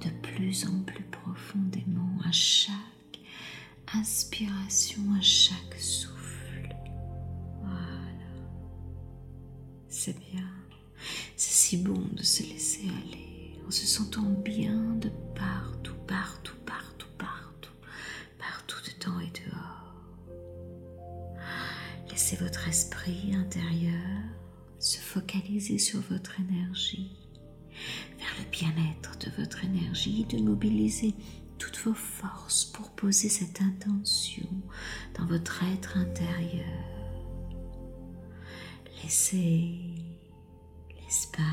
de plus en plus profondément à chaque inspiration, à chaque souffle. Voilà. C'est bien. C'est si bon de se laisser aller en se sentant bien de partout, partout, partout, partout, partout dedans et dehors. Laissez votre esprit intérieur se focaliser sur votre énergie, bien-être de votre énergie, de mobiliser toutes vos forces pour poser cette intention dans votre être intérieur. Laissez l'espace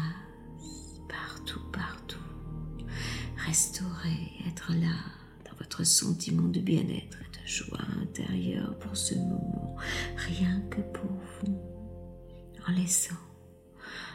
partout, partout. Restaurer, être là dans votre sentiment de bien-être et de joie intérieure pour ce moment, rien que pour vous en laissant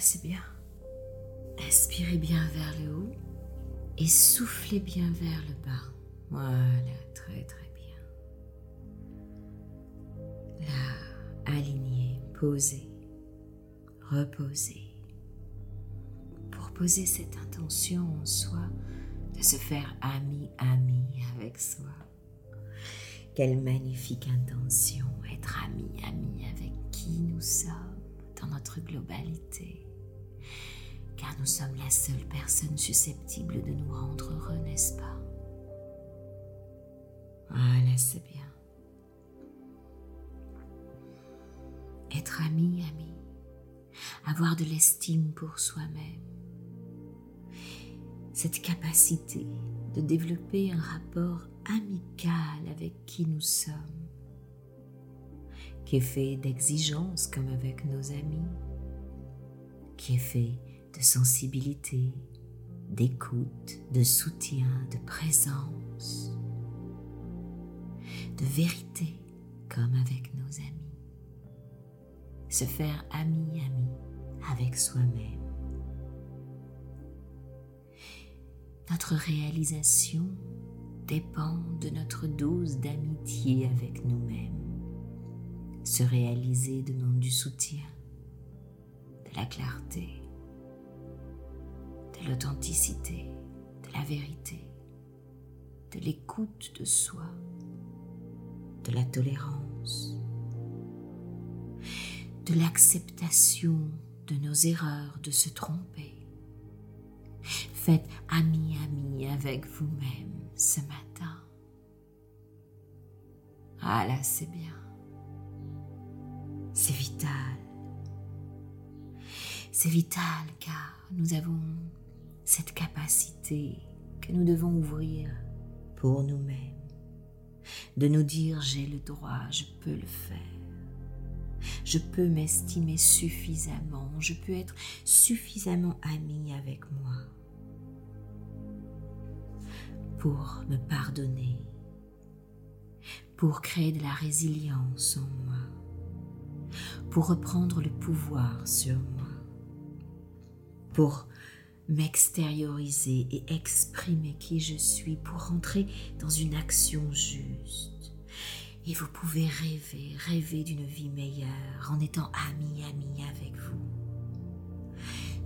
C'est bien. Inspirez bien vers le haut et soufflez bien vers le bas. Voilà, très très bien. Là, aligné, posé, reposé. Pour poser cette intention en soi de se faire ami, ami avec soi. Quelle magnifique intention, être ami, ami avec qui nous sommes dans notre globalité car nous sommes la seule personne susceptible de nous rendre heureux, n'est-ce pas? Voilà, c'est bien. Être ami, ami, avoir de l'estime pour soi-même, cette capacité de développer un rapport amical avec qui nous sommes, qui est fait d'exigences comme avec nos amis, qui est fait de sensibilité, d'écoute, de soutien, de présence, de vérité comme avec nos amis. Se faire ami-ami avec soi-même. Notre réalisation dépend de notre dose d'amitié avec nous-mêmes. Se réaliser demande du soutien, la clarté, de l'authenticité, de la vérité, de l'écoute de soi, de la tolérance, de l'acceptation de nos erreurs, de se tromper. Faites ami-ami avec vous-même ce matin. Ah là, c'est bien. C'est vital. C'est vital car nous avons cette capacité que nous devons ouvrir pour nous-mêmes, de nous dire j'ai le droit, je peux le faire. Je peux m'estimer suffisamment, je peux être suffisamment ami avec moi pour me pardonner, pour créer de la résilience en moi, pour reprendre le pouvoir sur moi, pour m'extérioriser et exprimer qui je suis pour rentrer dans une action juste. Et vous pouvez rêver, rêver d'une vie meilleure en étant ami, ami avec vous.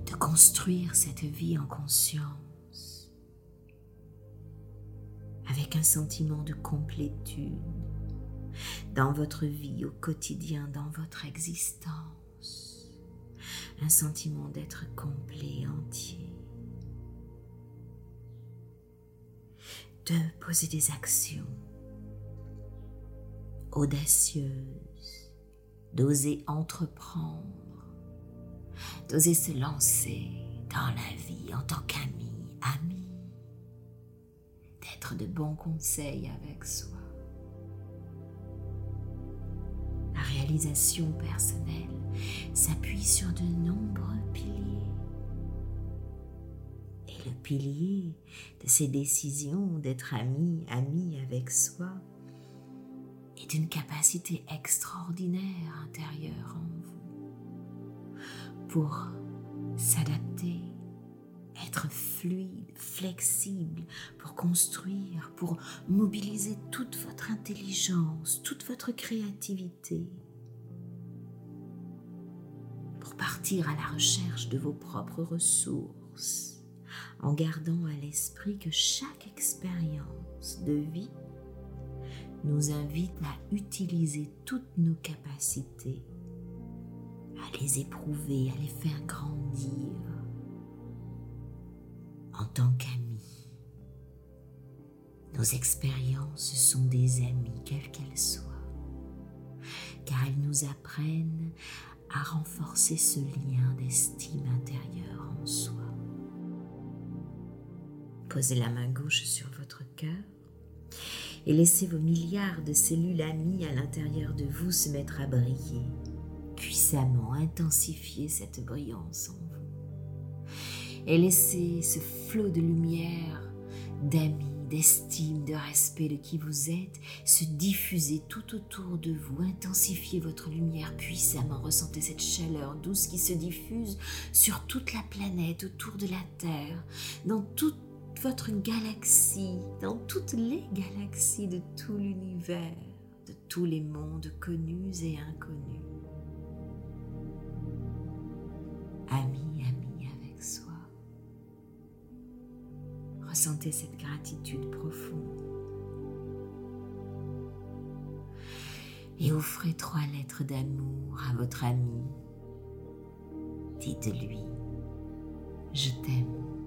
De construire cette vie en conscience. Avec un sentiment de complétude dans votre vie au quotidien, dans votre existence. Un sentiment d'être complet, entier. de poser des actions audacieuses, d'oser entreprendre, d'oser se lancer dans la vie en tant qu'ami, ami, d'être de bons conseils avec soi. La réalisation personnelle s'appuie sur de nombreux piliers. Le pilier de ces décisions d'être ami, ami avec soi, et d'une capacité extraordinaire intérieure en vous pour s'adapter, être fluide, flexible, pour construire, pour mobiliser toute votre intelligence, toute votre créativité, partir à la recherche de vos propres ressources en gardant à l'esprit que chaque expérience de vie nous invite à utiliser toutes nos capacités, à les éprouver, à les faire grandir en tant qu'amis. Nos expériences sont des amis, quelles qu'elles soient, car elles nous apprennent renforcer ce lien d'estime intérieure en soi. Posez la main gauche sur votre cœur et laissez vos milliards de cellules amies à l'intérieur de vous se mettre à briller, puissamment intensifier cette brillance en vous. Et laissez ce flot de lumière, d'amis, d'estime, de respect de qui vous êtes se diffuser tout autour de vous. Intensifiez votre lumière puissamment. Ressentez cette chaleur douce qui se diffuse sur toute la planète, autour de la Terre, dans toute votre galaxie, dans toutes les galaxies de tout l'univers, de tous les mondes connus et inconnus. Ami, Ressentez cette gratitude profonde. Et offrez trois lettres d'amour à votre ami. Dites-lui, je t'aime.